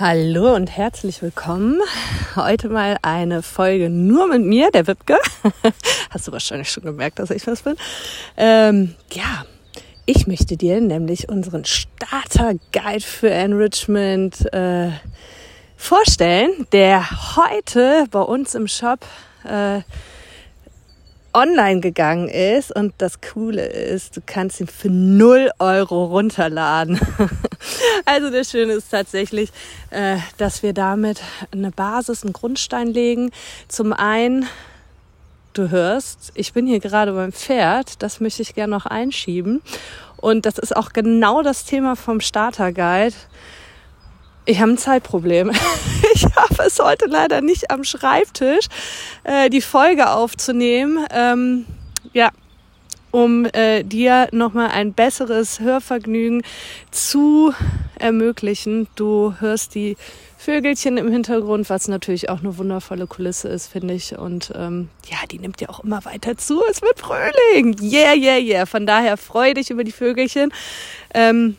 Hallo und herzlich willkommen. Heute mal eine Folge nur mit mir, der Wipke. Hast du wahrscheinlich schon gemerkt, dass ich was bin. Ähm, ja, ich möchte dir nämlich unseren Starter-Guide für Enrichment äh, vorstellen, der heute bei uns im Shop äh, online gegangen ist. Und das Coole ist, du kannst ihn für 0 Euro runterladen. also das Schöne ist tatsächlich, äh, dass wir damit eine Basis, einen Grundstein legen. Zum einen, du hörst, ich bin hier gerade beim Pferd, das möchte ich gerne noch einschieben. Und das ist auch genau das Thema vom Starter Guide. Ich habe ein Zeitproblem. Ich habe es heute leider nicht am Schreibtisch, äh, die Folge aufzunehmen. Ähm, ja, um äh, dir nochmal ein besseres Hörvergnügen zu ermöglichen. Du hörst die Vögelchen im Hintergrund, was natürlich auch eine wundervolle Kulisse ist, finde ich. Und ähm, ja, die nimmt ja auch immer weiter zu. Es wird Frühling. Yeah, yeah, yeah. Von daher freue dich über die Vögelchen. Ähm,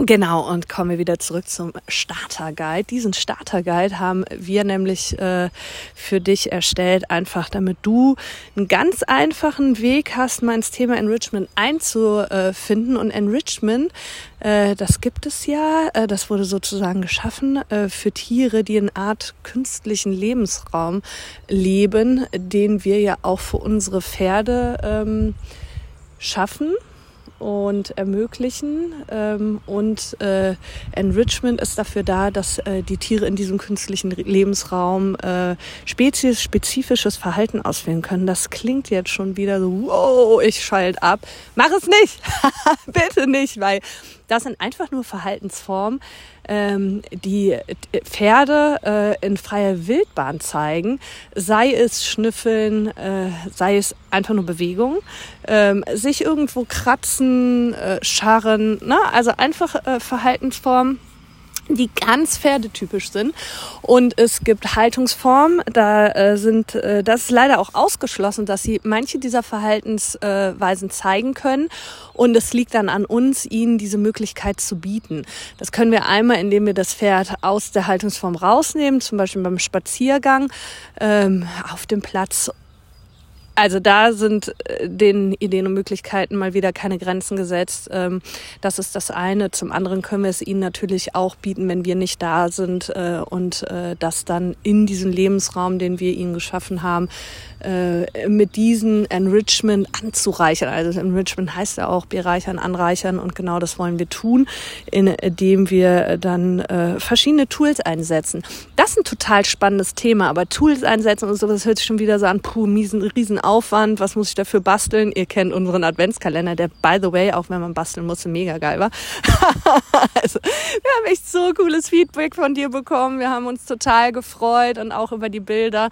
Genau, und kommen wir wieder zurück zum Starter Guide. Diesen Starter Guide haben wir nämlich äh, für dich erstellt, einfach damit du einen ganz einfachen Weg hast, mal ins Thema Enrichment einzufinden. Und Enrichment, äh, das gibt es ja, äh, das wurde sozusagen geschaffen äh, für Tiere, die in Art künstlichen Lebensraum leben, den wir ja auch für unsere Pferde ähm, schaffen und ermöglichen. Ähm, und äh, Enrichment ist dafür da, dass äh, die Tiere in diesem künstlichen Lebensraum äh, spezies spezifisches Verhalten auswählen können. Das klingt jetzt schon wieder so, wow, ich schalte ab. Mach es nicht! Bitte nicht, weil das sind einfach nur Verhaltensformen, ähm, die Pferde äh, in freier Wildbahn zeigen, sei es Schnüffeln, äh, sei es einfach nur Bewegung, ähm, sich irgendwo kratzen, äh, scharren, ne? also einfach äh, Verhaltensformen die ganz pferdetypisch sind. Und es gibt Haltungsformen, da äh, sind, äh, das ist leider auch ausgeschlossen, dass sie manche dieser Verhaltensweisen zeigen können. Und es liegt dann an uns, ihnen diese Möglichkeit zu bieten. Das können wir einmal, indem wir das Pferd aus der Haltungsform rausnehmen, zum Beispiel beim Spaziergang ähm, auf dem Platz also da sind äh, den Ideen und Möglichkeiten mal wieder keine Grenzen gesetzt. Ähm, das ist das eine. Zum anderen können wir es ihnen natürlich auch bieten, wenn wir nicht da sind äh, und äh, das dann in diesen Lebensraum, den wir ihnen geschaffen haben, mit diesen Enrichment anzureichern. Also Enrichment heißt ja auch bereichern, anreichern und genau das wollen wir tun, indem wir dann verschiedene Tools einsetzen. Das ist ein total spannendes Thema, aber Tools einsetzen und so, das hört sich schon wieder so an, puh, miesen, riesen Aufwand, was muss ich dafür basteln? Ihr kennt unseren Adventskalender, der by the way, auch wenn man basteln musste, mega geil war. also, wir haben echt so cooles Feedback von dir bekommen. Wir haben uns total gefreut und auch über die Bilder.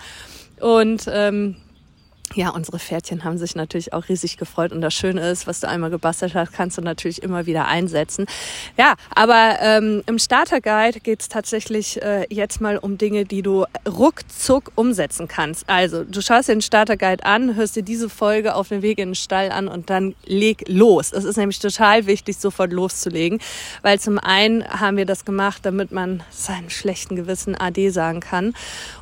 Und ähm, ja, unsere Pferdchen haben sich natürlich auch riesig gefreut und das Schöne ist, was du einmal gebastelt hast, kannst du natürlich immer wieder einsetzen. Ja, aber ähm, im Starter Guide geht es tatsächlich äh, jetzt mal um Dinge, die du ruckzuck umsetzen kannst. Also du schaust dir den Starter Guide an, hörst dir diese Folge auf dem Weg in den Stall an und dann leg los. Es ist nämlich total wichtig, sofort loszulegen, weil zum einen haben wir das gemacht, damit man seinen schlechten Gewissen AD sagen kann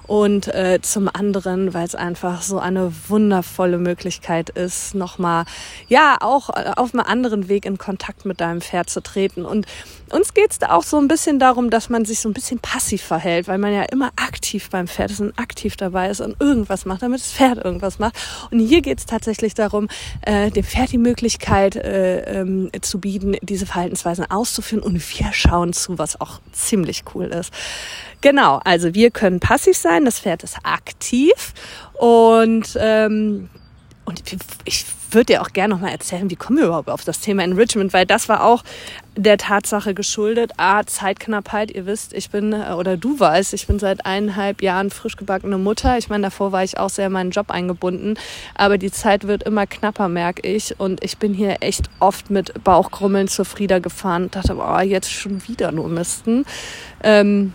und äh, zum anderen, weil es einfach so eine wundervolle Möglichkeit ist, nochmal, ja, auch äh, auf einem anderen Weg in Kontakt mit deinem Pferd zu treten. Und uns geht's da auch so ein bisschen darum, dass man sich so ein bisschen passiv verhält, weil man ja immer aktiv beim Pferd ist und aktiv dabei ist und irgendwas macht, damit das Pferd irgendwas macht. Und hier geht's tatsächlich darum, äh, dem Pferd die Möglichkeit äh, ähm, zu bieten, diese Verhaltensweisen auszuführen und wir schauen zu, was auch ziemlich cool ist. Genau, also wir können passiv sein, das Pferd ist aktiv und ähm, und ich würde dir auch gerne noch mal erzählen, wie kommen wir überhaupt auf das Thema Enrichment, weil das war auch der Tatsache geschuldet. A, Zeitknappheit. Ihr wisst, ich bin, äh, oder du weißt, ich bin seit eineinhalb Jahren frisch gebackene Mutter. Ich meine, davor war ich auch sehr in meinen Job eingebunden. Aber die Zeit wird immer knapper, merke ich. Und ich bin hier echt oft mit Bauchkrummeln zur Frieda gefahren dachte, boah, jetzt schon wieder nur Misten. Ähm,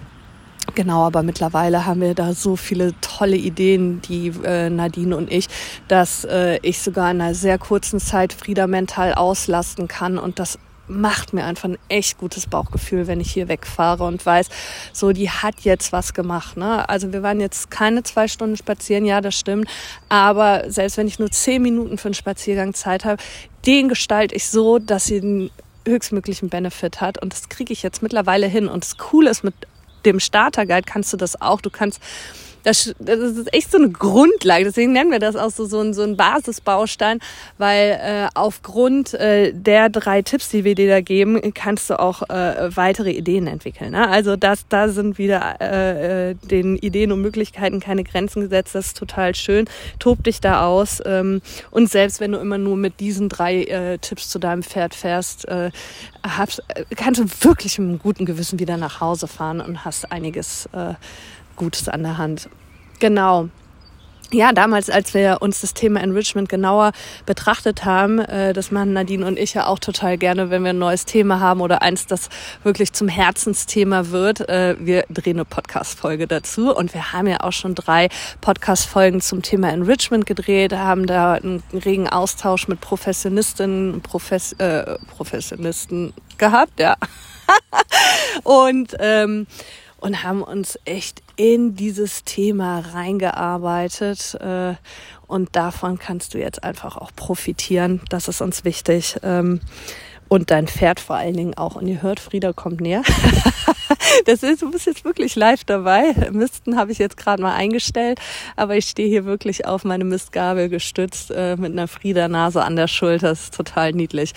Genau, aber mittlerweile haben wir da so viele tolle Ideen, die äh, Nadine und ich, dass äh, ich sogar in einer sehr kurzen Zeit Frieda mental auslasten kann und das macht mir einfach ein echt gutes Bauchgefühl, wenn ich hier wegfahre und weiß, so, die hat jetzt was gemacht. Ne? Also wir waren jetzt keine zwei Stunden spazieren, ja, das stimmt. Aber selbst wenn ich nur zehn Minuten für einen Spaziergang Zeit habe, den gestalte ich so, dass sie den höchstmöglichen Benefit hat. Und das kriege ich jetzt mittlerweile hin. Und das Coole ist, mit dem Starter-Guide kannst du das auch. Du kannst das, das ist echt so eine Grundlage. Deswegen nennen wir das auch so, so, ein, so ein Basisbaustein, weil äh, aufgrund äh, der drei Tipps, die wir dir da geben, kannst du auch äh, weitere Ideen entwickeln. Ne? Also das, da sind wieder äh, äh, den Ideen und Möglichkeiten keine Grenzen gesetzt. Das ist total schön. Tob dich da aus. Ähm, und selbst wenn du immer nur mit diesen drei äh, Tipps zu deinem Pferd fährst, äh, hast, kannst du wirklich mit einem guten Gewissen wieder nach Hause fahren und hast einiges äh, Gutes an der Hand. Genau. Ja, damals, als wir uns das Thema Enrichment genauer betrachtet haben, äh, das machen Nadine und ich ja auch total gerne, wenn wir ein neues Thema haben oder eins, das wirklich zum Herzensthema wird. Äh, wir drehen eine Podcast-Folge dazu und wir haben ja auch schon drei Podcast-Folgen zum Thema Enrichment gedreht, haben da einen regen Austausch mit Professionistinnen, Profes äh, Professionisten gehabt, ja. und ähm, und haben uns echt in dieses Thema reingearbeitet. Äh, und davon kannst du jetzt einfach auch profitieren. Das ist uns wichtig. Ähm, und dein Pferd vor allen Dingen auch. Und ihr hört, Frieda kommt näher. das ist, du bist jetzt wirklich live dabei. Misten habe ich jetzt gerade mal eingestellt, aber ich stehe hier wirklich auf meine Mistgabel gestützt äh, mit einer Frieda-Nase an der Schulter. Das ist total niedlich.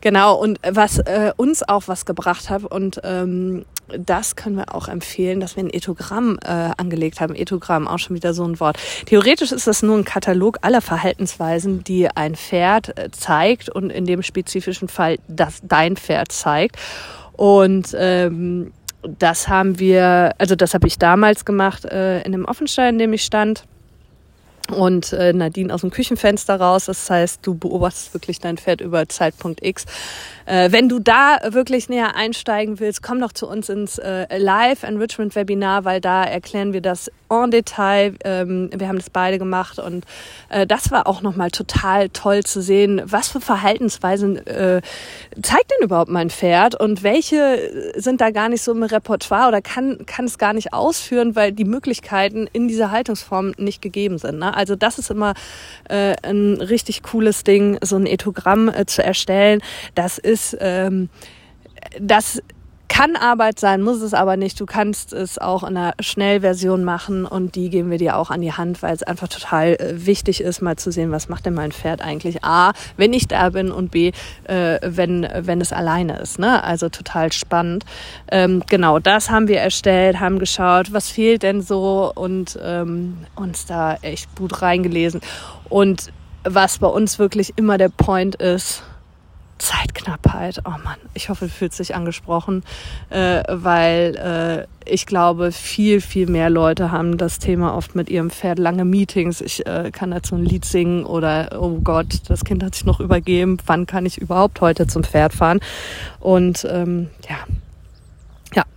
Genau. Und was äh, uns auch was gebracht hat und ähm, das können wir auch empfehlen, dass wir ein Ethogramm äh, angelegt haben. Ethogramm, auch schon wieder so ein Wort. Theoretisch ist das nur ein Katalog aller Verhaltensweisen, die ein Pferd äh, zeigt und in dem spezifischen Fall das dein Pferd zeigt. Und ähm, das haben wir, also das habe ich damals gemacht äh, in dem Offenstein, in dem ich stand und äh, Nadine aus dem Küchenfenster raus. Das heißt, du beobachtest wirklich dein Pferd über Zeitpunkt X. Äh, wenn du da wirklich näher einsteigen willst, komm doch zu uns ins äh, Live Enrichment Webinar, weil da erklären wir das en Detail. Ähm, wir haben das beide gemacht und äh, das war auch nochmal total toll zu sehen, was für Verhaltensweisen äh, zeigt denn überhaupt mein Pferd und welche sind da gar nicht so im Repertoire oder kann, kann es gar nicht ausführen, weil die Möglichkeiten in dieser Haltungsform nicht gegeben sind. Ne? Also das ist immer äh, ein richtig cooles Ding, so ein Ethogramm äh, zu erstellen. Das ist ähm, das kann Arbeit sein, muss es aber nicht. Du kannst es auch in einer Schnellversion machen und die geben wir dir auch an die Hand, weil es einfach total äh, wichtig ist, mal zu sehen, was macht denn mein Pferd eigentlich? A, wenn ich da bin und B, äh, wenn, wenn es alleine ist. Ne? Also total spannend. Ähm, genau, das haben wir erstellt, haben geschaut, was fehlt denn so und ähm, uns da echt gut reingelesen. Und was bei uns wirklich immer der Point ist, Zeitknappheit. Oh Mann, ich hoffe, du fühlst dich angesprochen, äh, weil äh, ich glaube, viel, viel mehr Leute haben das Thema oft mit ihrem Pferd. Lange Meetings, ich äh, kann dazu ein Lied singen oder, oh Gott, das Kind hat sich noch übergeben, wann kann ich überhaupt heute zum Pferd fahren? Und ähm, ja,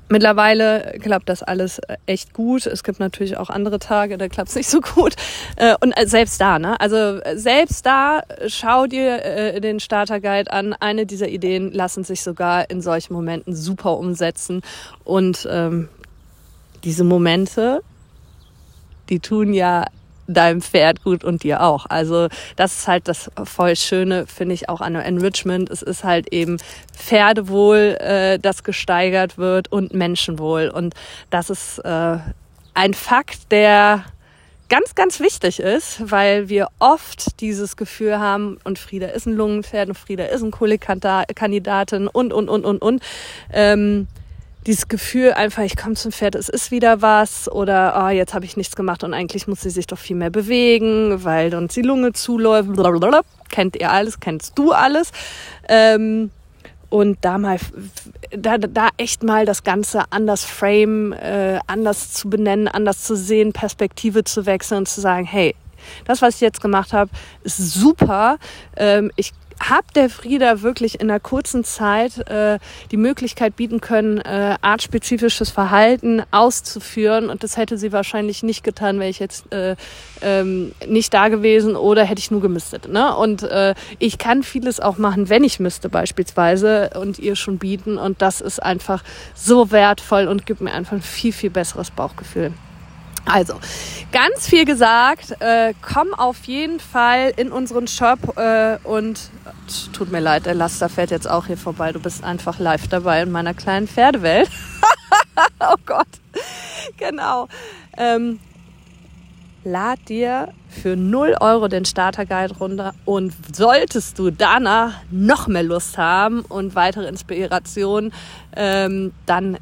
Mittlerweile klappt das alles äh, echt gut. Es gibt natürlich auch andere Tage, da klappt es nicht so gut. Äh, und äh, selbst da, ne? Also selbst da, schau dir den Starter-Guide an. Eine dieser Ideen lassen sich sogar in solchen Momenten super umsetzen. Und ähm, diese Momente, die tun ja deinem Pferd gut und dir auch. Also das ist halt das voll Schöne, finde ich auch an Enrichment. Es ist halt eben Pferdewohl, äh, das gesteigert wird und Menschenwohl. Und das ist äh, ein Fakt, der ganz, ganz wichtig ist, weil wir oft dieses Gefühl haben, und Frieda ist ein Lungenpferd und Frieda ist ein Kohlekandidatin und, und, und, und, und. Ähm, dieses Gefühl einfach, ich komme zum Pferd, es ist wieder was oder oh, jetzt habe ich nichts gemacht und eigentlich muss sie sich doch viel mehr bewegen, weil uns die Lunge zuläuft. Blablabla. Kennt ihr alles, kennst du alles. Ähm, und da mal, da, da echt mal das Ganze anders frame, äh, anders zu benennen, anders zu sehen, Perspektive zu wechseln und zu sagen, hey, das, was ich jetzt gemacht habe, ist super. Ähm, ich habe der Frieda wirklich in einer kurzen Zeit äh, die Möglichkeit bieten können, äh, artspezifisches Verhalten auszuführen. Und das hätte sie wahrscheinlich nicht getan, wäre ich jetzt äh, ähm, nicht da gewesen oder hätte ich nur gemistet. Ne? Und äh, ich kann vieles auch machen, wenn ich müsste beispielsweise und ihr schon bieten. Und das ist einfach so wertvoll und gibt mir einfach ein viel, viel besseres Bauchgefühl. Also, ganz viel gesagt. Äh, komm auf jeden Fall in unseren Shop äh, und tut mir leid, der Laster fährt jetzt auch hier vorbei. Du bist einfach live dabei in meiner kleinen Pferdewelt. oh Gott. Genau. Ähm, lad dir für 0 Euro den Starterguide runter und solltest du danach noch mehr Lust haben und weitere Inspirationen, ähm, dann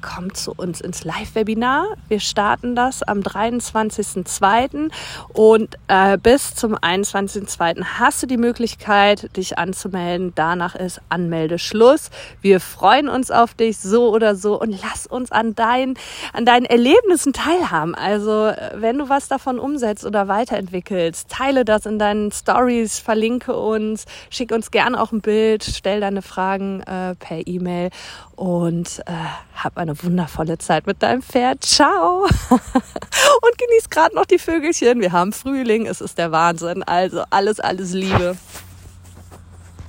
kommt zu uns ins Live-Webinar. Wir starten das am 23.02. und äh, bis zum 21.02. hast du die Möglichkeit, dich anzumelden. Danach ist Anmeldeschluss. Wir freuen uns auf dich so oder so und lass uns an, dein, an deinen Erlebnissen teilhaben. Also wenn du was davon umsetzt oder weiterentwickelst, teile das in deinen Stories, verlinke uns, schick uns gerne auch ein Bild, stell deine Fragen äh, per E-Mail und äh, hab eine wundervolle Zeit mit deinem Pferd. Ciao! und genieß gerade noch die Vögelchen. Wir haben Frühling, es ist der Wahnsinn. Also alles, alles Liebe.